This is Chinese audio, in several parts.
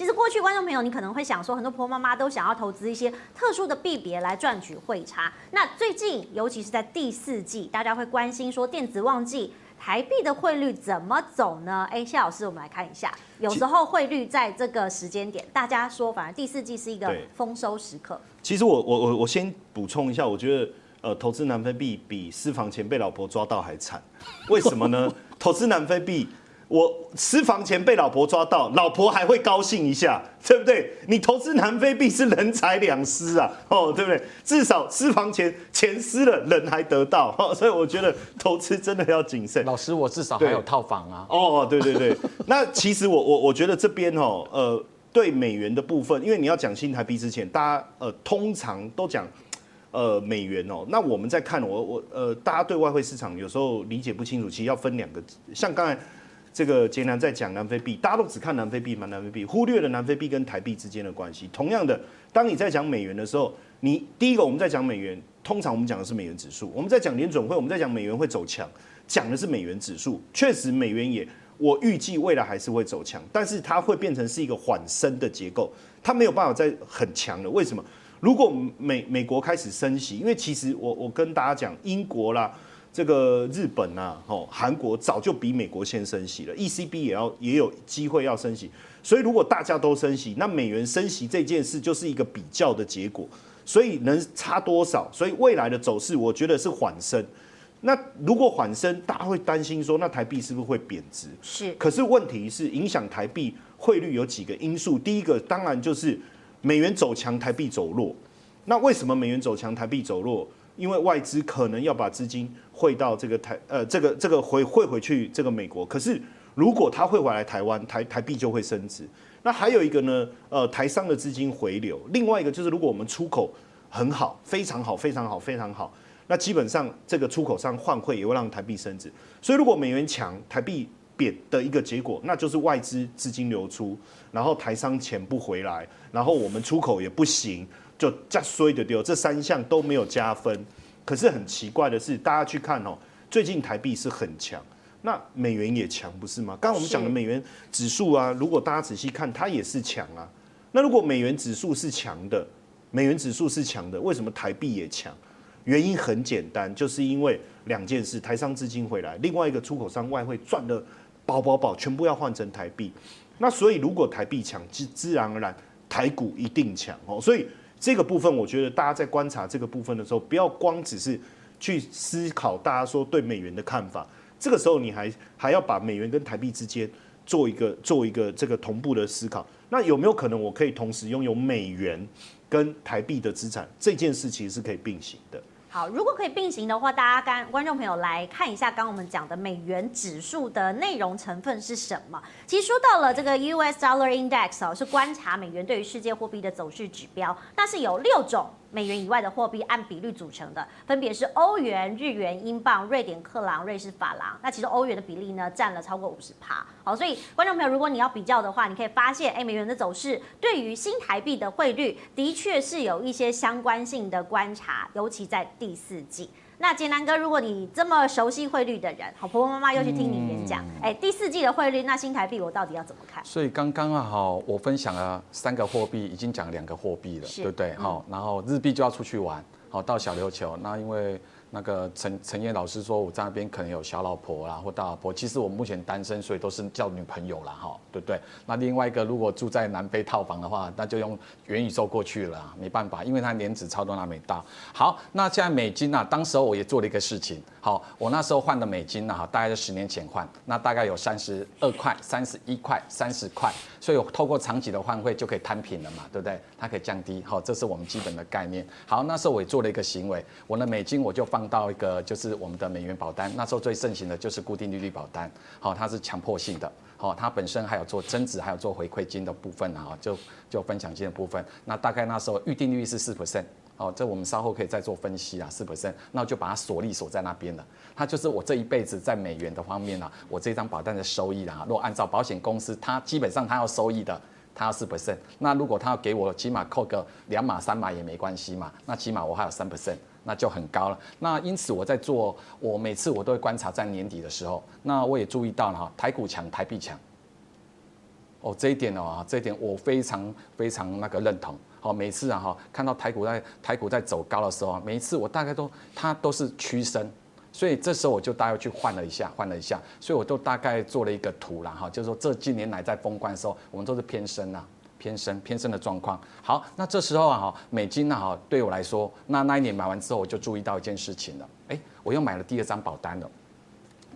其实过去观众朋友，你可能会想说，很多婆婆妈妈都想要投资一些特殊的币别来赚取汇差。那最近，尤其是在第四季，大家会关心说电子旺季，台币的汇率怎么走呢？哎，谢老师，我们来看一下。有时候汇率在这个时间点，大家说反而第四季是一个丰收时刻。其实我我我我先补充一下，我觉得呃，投资南非币比私房钱被老婆抓到还惨。为什么呢？投资南非币。我私房钱被老婆抓到，老婆还会高兴一下，对不对？你投资南非币是人财两失啊，哦，对不对？至少私房钱钱失了，人还得到，所以我觉得投资真的要谨慎。老师，我至少还有套房啊。哦，对对对。那其实我我我觉得这边哦，呃，对美元的部分，因为你要讲新台币之前，大家呃通常都讲呃美元哦。那我们在看我我呃，大家对外汇市场有时候理解不清楚，其实要分两个，像刚才。这个杰南在讲南非币，大家都只看南非币嘛，南非币忽略了南非币跟台币之间的关系。同样的，当你在讲美元的时候，你第一个我们在讲美元，通常我们讲的是美元指数。我们在讲联准会，我们在讲美元会走强，讲的是美元指数。确实，美元也我预计未来还是会走强，但是它会变成是一个缓升的结构，它没有办法再很强了。为什么？如果美美国开始升息，因为其实我我跟大家讲，英国啦。这个日本啊，哦，韩国早就比美国先升息了，ECB 也要也有机会要升息，所以如果大家都升息，那美元升息这件事就是一个比较的结果，所以能差多少？所以未来的走势，我觉得是缓升。那如果缓升，大家会担心说，那台币是不是会贬值？是。可是问题是，影响台币汇率有几个因素，第一个当然就是美元走强，台币走弱。那为什么美元走强，台币走弱？因为外资可能要把资金汇到这个台呃这个这个回汇回去这个美国，可是如果他汇回来台湾，台台币就会升值。那还有一个呢，呃台商的资金回流，另外一个就是如果我们出口很好，非常好，非常好，非常好，那基本上这个出口商换汇也会让台币升值。所以如果美元强，台币贬的一个结果，那就是外资资金流出，然后台商钱不回来，然后我们出口也不行。就加衰的丢，这三项都没有加分。可是很奇怪的是，大家去看哦，最近台币是很强，那美元也强，不是吗？刚刚我们讲的美元指数啊，如果大家仔细看，它也是强啊。那如果美元指数是强的，美元指数是强的，为什么台币也强？原因很简单，就是因为两件事：台商资金回来，另外一个出口商外汇赚的饱饱饱，全部要换成台币。那所以如果台币强，自自然而然台股一定强哦。所以。这个部分，我觉得大家在观察这个部分的时候，不要光只是去思考大家说对美元的看法，这个时候你还还要把美元跟台币之间做一个做一个这个同步的思考。那有没有可能我可以同时拥有美元跟台币的资产？这件事其实是可以并行的。好，如果可以并行的话，大家跟观众朋友来看一下，刚我们讲的美元指数的内容成分是什么？其实说到了这个 US Dollar Index 哦，是观察美元对于世界货币的走势指标，那是有六种。美元以外的货币按比率组成的，分别是欧元、日元、英镑、瑞典克朗、瑞士法郎。那其实欧元的比例呢，占了超过五十趴。好，所以观众朋友，如果你要比较的话，你可以发现，哎，美元的走势对于新台币的汇率，的确是有一些相关性的观察，尤其在第四季。那杰南哥，如果你这么熟悉汇率的人，好，婆婆妈妈又去听你演讲，哎、嗯，第四季的汇率，那新台币我到底要怎么看？所以刚刚好，我分享了三个货币，已经讲两个货币了，对不对？好、嗯，然后日币就要出去玩，好，到小琉球，那因为。那个陈陈燕老师说，我在那边可能有小老婆啦，或大老婆。其实我目前单身，所以都是叫女朋友啦，哈，对不对？那另外一个，如果住在南非套房的话，那就用元宇宙过去了，没办法，因为它年值超多还没到。好，那现在美金啊，当时候我也做了一个事情。好，我那时候换的美金呢，哈，大概是十年前换，那大概有三十二块、三十一块、三十块，所以我透过长期的换汇就可以摊平了嘛，对不对？它可以降低，好，这是我们基本的概念。好，那时候我也做了一个行为，我的美金我就放到一个就是我们的美元保单，那时候最盛行的就是固定利率保单，好，它是强迫性的，好，它本身还有做增值，还有做回馈金的部分啊，就就分享金的部分，那大概那时候预定率是四 percent。哦，这我们稍后可以再做分析啊，四 percent，那就把它锁利锁在那边了。它就是我这一辈子在美元的方面啊，我这张保单的收益啊，如果按照保险公司，它基本上它要收益的，它要四 percent。那如果它要给我起码扣个两码三码也没关系嘛，那起码我还有三 percent，那就很高了。那因此我在做，我每次我都会观察在年底的时候，那我也注意到了哈，台股强，台币强。哦，这一点哦，这一点我非常非常那个认同。好，每次啊哈，看到台股在台股在走高的时候啊，每一次我大概都它都是趋升，所以这时候我就大概去换了一下，换了一下，所以我都大概做了一个图了哈，就是说这近年来在封关的时候，我们都是偏升啊，偏升偏升的状况。好，那这时候啊哈，美金呢哈，对我来说，那那一年买完之后，我就注意到一件事情了，哎，我又买了第二张保单了。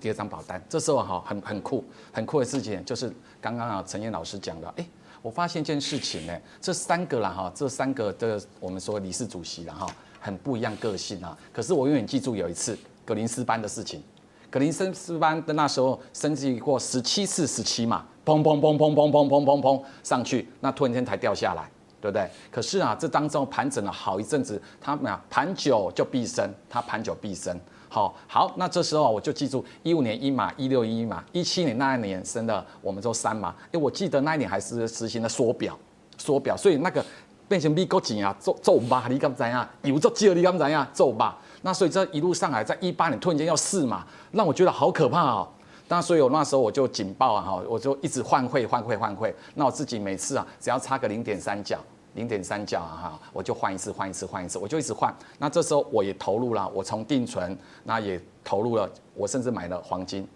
第二张保单，这时候哈很很酷，很酷的事情就是刚刚啊陈燕老师讲的，哎，我发现一件事情呢，这三个啦哈，这三个的我们说理事主席啦哈，很不一样个性啊。可是我永远记住有一次格林斯班的事情，格林斯班的那时候升级过十七次十七嘛，砰砰砰砰砰砰砰砰砰上去，那突然间才掉下来，对不对？可是啊，这当中盘整了好一阵子，他们啊盘久就必升，他盘久必升。好好，那这时候我就记住一五年一码，一六一码，一七年那一年升的，我们说三码。哎，我记得那一年还是实行了缩表，缩表，所以那个变成美国钱啊，做做吧，你敢知啊？有做借你敢知啊？做吧。那所以这一路上来，在一八年突然间要四码，让我觉得好可怕哦。那所以我那时候我就警报啊，哈，我就一直换汇，换汇，换汇。那我自己每次啊，只要差个零点三角。零点三角啊哈，我就换一次，换一次，换一次，我就一直换。那这时候我也投入了，我从定存，那也投入了，我甚至买了黄金。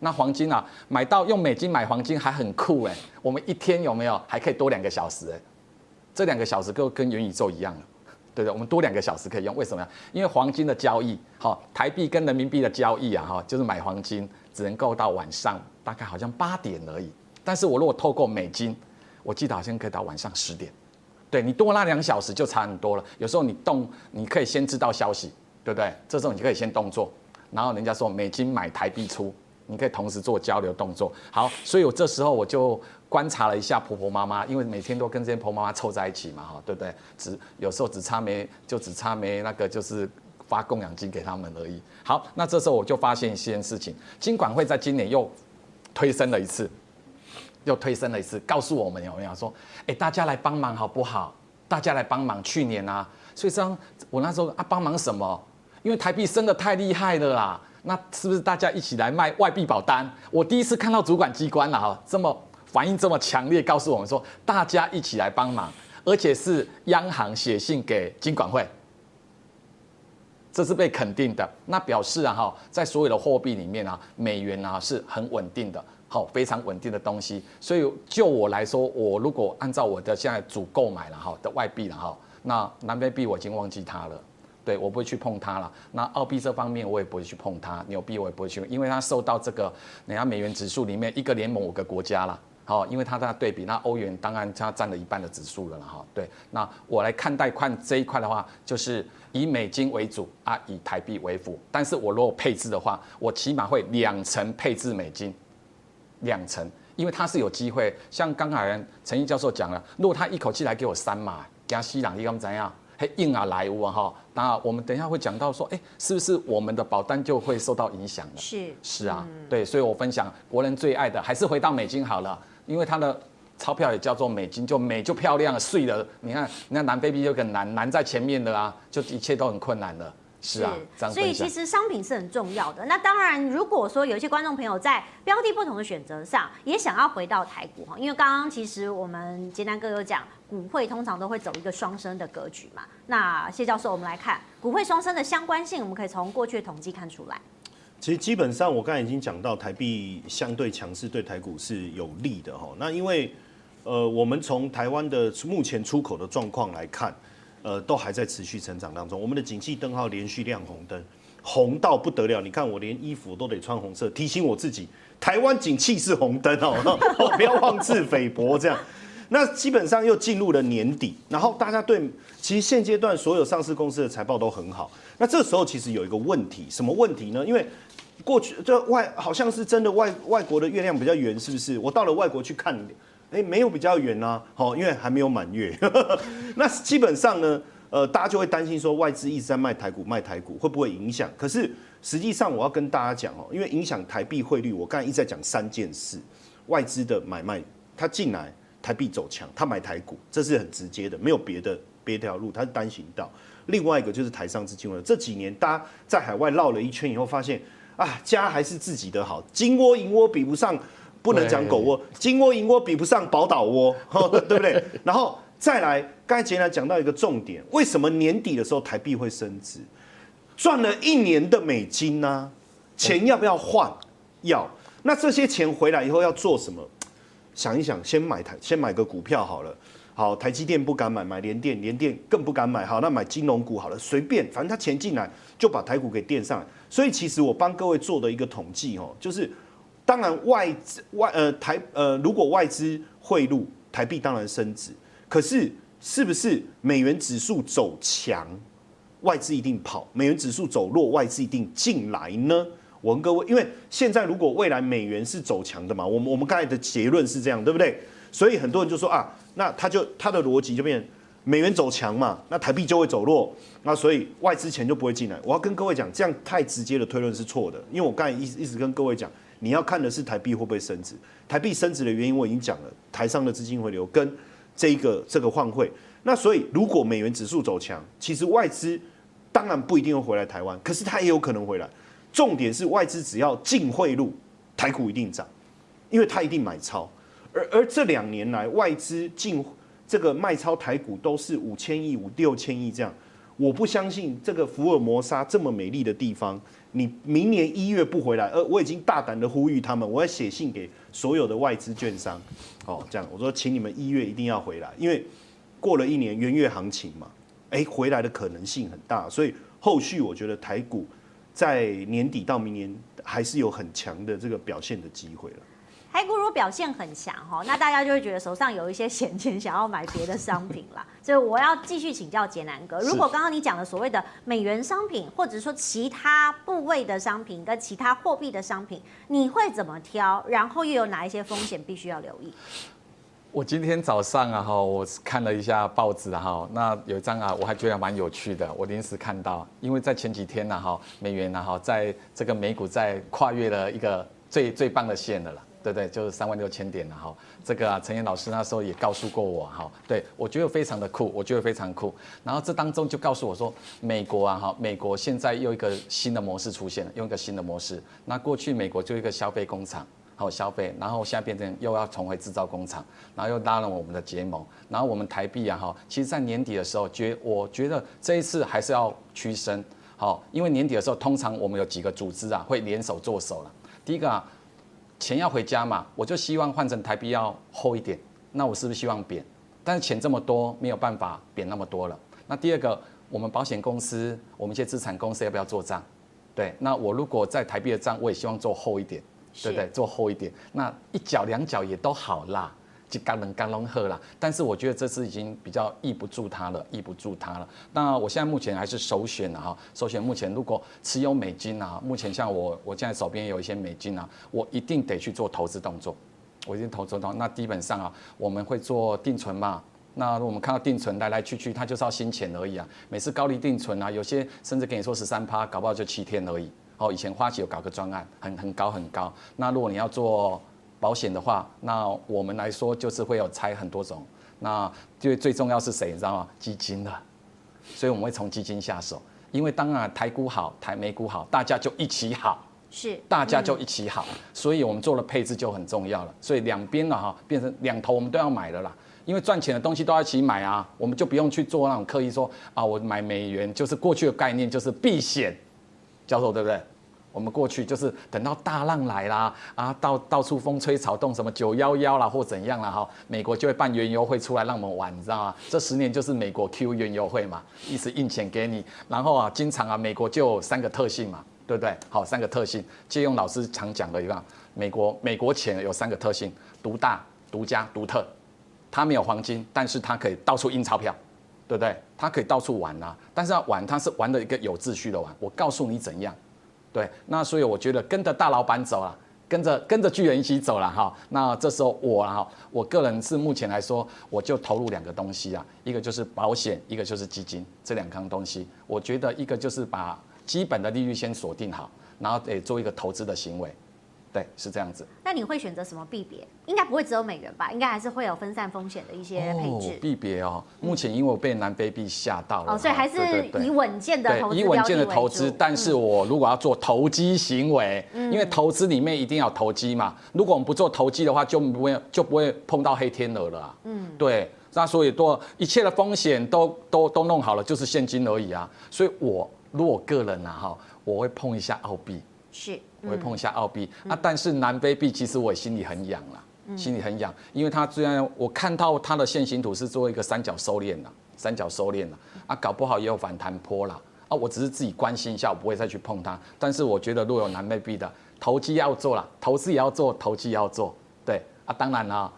那黄金啊，买到用美金买黄金还很酷哎。我们一天有没有还可以多两个小时哎？这两个小时够跟元宇宙一样了，对对，我们多两个小时可以用。为什么呀？因为黄金的交易，好，台币跟人民币的交易啊哈，就是买黄金只能够到晚上大概好像八点而已。但是我如果透过美金，我记得好像可以到晚上十点。对你多拉两小时就差很多了。有时候你动，你可以先知道消息，对不对？这时候你可以先动作，然后人家说美金买台币出，你可以同时做交流动作。好，所以我这时候我就观察了一下婆婆妈妈，因为每天都跟这些婆婆妈妈凑在一起嘛，哈，对不对？只有时候只差没就只差没那个就是发供养金给他们而已。好，那这时候我就发现一件事情，金管会在今年又推升了一次。又推升了一次，告诉我们有没有说，哎，大家来帮忙好不好？大家来帮忙。去年啊，所以说，我那时候啊，帮忙什么？因为台币升得太厉害了啦。那是不是大家一起来卖外币保单？我第一次看到主管机关了哈，这么反应这么强烈，告诉我们说，大家一起来帮忙，而且是央行写信给金管会，这是被肯定的。那表示啊哈，在所有的货币里面啊，美元啊是很稳定的。好，非常稳定的东西，所以就我来说，我如果按照我的现在主购买了哈的外币了哈，那南非币我已经忘记它了，对，我不会去碰它了。那澳币这方面我也不会去碰它，纽币我也不会去，因为它受到这个人家美元指数里面一个联盟五个国家了，好，因为它在对比，那欧元当然它占了一半的指数了哈，对，那我来看待看这一块的话，就是以美金为主啊，以台币为辅，但是我如果配置的话，我起码会两成配置美金。两成，因为他是有机会，像刚才陈毅教授讲了，如果他一口气来给我三码，加西朗，你敢怎样？嘿，硬啊来无啊哈，那我们等一下会讲到说，哎，是不是我们的保单就会受到影响了？是是啊，嗯、对，所以我分享国人最爱的还是回到美金好了，因为它的钞票也叫做美金，就美就漂亮了，碎了，你看，那南非币就很难，难在前面的啊，就一切都很困难了。是啊，所以其实商品是很重要的。那当然，如果说有一些观众朋友在标的不同的选择上，也想要回到台股哈，因为刚刚其实我们杰南哥有讲，股汇通常都会走一个双升的格局嘛。那谢教授，我们来看股汇双升的相关性，我们可以从过去的统计看出来。其实基本上我刚才已经讲到，台币相对强势对台股是有利的哈。那因为呃，我们从台湾的目前出口的状况来看。呃，都还在持续成长当中。我们的景气灯号连续亮红灯，红到不得了。你看我连衣服都得穿红色，提醒我自己，台湾景气是红灯哦，不要妄自菲薄这样。那基本上又进入了年底，然后大家对其实现阶段所有上市公司的财报都很好。那这时候其实有一个问题，什么问题呢？因为过去这外好像是真的外外国的月亮比较圆，是不是？我到了外国去看。哎，没有比较远呐，好，因为还没有满月。那基本上呢，呃，大家就会担心说，外资一直在卖台股，卖台股会不会影响？可是实际上，我要跟大家讲哦，因为影响台币汇率，我刚才一直在讲三件事：外资的买卖，他进来台币走强，他买台股，这是很直接的，没有别的别条路，他是单行道。另外一个就是台商资金了，这几年大家在海外绕了一圈以后，发现啊，家还是自己的好，金窝银窝比不上。不能讲狗窝，金窝银窝比不上宝岛窝，对不对？然后再来，刚才杰南讲到一个重点，为什么年底的时候台币会升值？赚了一年的美金呢、啊？钱要不要换？要。那这些钱回来以后要做什么？想一想，先买台，先买个股票好了。好，台积电不敢买，买联电，联电更不敢买。好，那买金融股好了，随便，反正他钱进来就把台股给垫上来。所以其实我帮各位做的一个统计哦，就是当然外资外呃台呃如果外资汇入台币当然升值，可是是不是美元指数走强？外资一定跑，美元指数走弱，外资一定进来呢。我跟各位，因为现在如果未来美元是走强的嘛，我们我们刚才的结论是这样，对不对？所以很多人就说啊，那他就他的逻辑就变美元走强嘛，那台币就会走弱，那所以外资钱就不会进来。我要跟各位讲，这样太直接的推论是错的，因为我刚才一直一直跟各位讲，你要看的是台币会不会升值。台币升值的原因我已经讲了，台商的资金回流跟这一个这个换汇。那所以，如果美元指数走强，其实外资当然不一定会回来台湾，可是它也有可能回来。重点是外资只要净汇入，台股一定涨，因为它一定买超。而而这两年来，外资净这个卖超台股都是五千亿、五六千亿这样。我不相信这个福尔摩沙这么美丽的地方，你明年一月不回来，而我已经大胆的呼吁他们，我要写信给所有的外资券商，哦，这样我说，请你们一月一定要回来，因为。过了一年元月行情嘛，哎，回来的可能性很大，所以后续我觉得台股在年底到明年还是有很强的这个表现的机会了。台股如果表现很强哈，那大家就会觉得手上有一些闲钱，想要买别的商品啦。所以我要继续请教杰南哥，如果刚刚你讲的所谓的美元商品，或者说其他部位的商品跟其他货币的商品，你会怎么挑？然后又有哪一些风险必须要留意？我今天早上啊哈，我看了一下报纸哈，那有一张啊，我还觉得蛮有趣的。我临时看到，因为在前几天呢哈，美元呢哈，在这个美股在跨越了一个最最棒的线的了，对对？就是三万六千点了哈。这个啊，陈岩老师那时候也告诉过我哈，对我觉得非常的酷，我觉得非常酷。然后这当中就告诉我说，美国啊哈，美国现在又一个新的模式出现了，用一个新的模式。那过去美国就一个消费工厂。好消费，然后现在变成又要重回制造工厂，然后又拉了我们的结盟，然后我们台币啊哈，其实在年底的时候，觉我觉得这一次还是要趋升，好，因为年底的时候，通常我们有几个组织啊会联手做手了。第一个啊，钱要回家嘛，我就希望换成台币要厚一点，那我是不是希望贬？但是钱这么多，没有办法贬那么多了。那第二个，我们保险公司，我们一些资产公司要不要做账？对，那我如果在台币的账，我也希望做厚一点。对不对？做厚一点，那一角两角也都好啦，就刚能刚融合啦。但是我觉得这次已经比较抑不住它了，抑不住它了。那我现在目前还是首选的哈，首选目前如果持有美金啊，目前像我我现在手边有一些美金啊，我一定得去做投资动作，我一定投资动作。那基本上啊，我们会做定存嘛。那我们看到定存来来去去，它就是要新钱而已啊。每次高利定存啊，有些甚至跟你说十三趴，搞不好就七天而已。哦，以前花旗有搞个专案，很很高很高。那如果你要做保险的话，那我们来说就是会有拆很多种。那最最重要是谁，你知道吗？基金的。所以我们会从基金下手，因为当然台股好，台美股好，大家就一起好。是。大家就一起好，所以我们做了配置就很重要了。所以两边的哈，变成两头我们都要买了啦。因为赚钱的东西都要一起买啊，我们就不用去做那种刻意说啊，我买美元就是过去的概念就是避险。教授对不对？我们过去就是等到大浪来啦，啊，到到处风吹草动，什么九幺幺啦或怎样啦哈，美国就会办原油会出来让我们玩，你知道吗？这十年就是美国 Q 原油会嘛，一直印钱给你，然后啊，经常啊，美国就有三个特性嘛，对不对？好，三个特性，借用老师常讲的一个，美国美国钱有三个特性：独大、独家、独特。它没有黄金，但是它可以到处印钞票。对不对？它可以到处玩啊，但是要玩，它是玩的一个有秩序的玩。我告诉你怎样，对，那所以我觉得跟着大老板走了，跟着跟着巨人一起走了哈。那这时候我哈，我个人是目前来说，我就投入两个东西啊，一个就是保险，一个就是基金，这两样东西，我觉得一个就是把基本的利率先锁定好，然后得做一个投资的行为。对，是这样子。那你会选择什么币别？应该不会只有美元吧？应该还是会有分散风险的一些配置。币别哦，目前因为我被南非币吓到了，哦，所以还是以稳健的投资，以稳健的投资。但是我如果要做投机行为，因为投资里面一定要投机嘛。如果我们不做投机的话，就不会就不会碰到黑天鹅了。嗯，对。那所以多一切的风险都都都弄好了，就是现金而已啊。所以我如果个人啊哈，我会碰一下澳币。是。我会碰一下澳币、嗯、啊，但是南非币其实我心里很痒啦，嗯、心里很痒，因为它虽然我看到它的线形图是做一个三角收敛了，三角收敛了啊，搞不好也有反弹坡啦啊，我只是自己关心一下，我不会再去碰它。但是我觉得若有南非币的投机要做啦，投资也要做，投机要做，对啊，当然啦，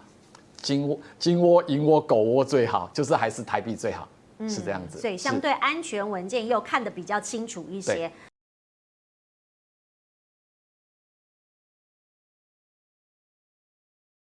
金窝、金窝、银窝、狗窝最好，就是还是台币最好。是这样子，所以相对安全文件又看得比较清楚一些。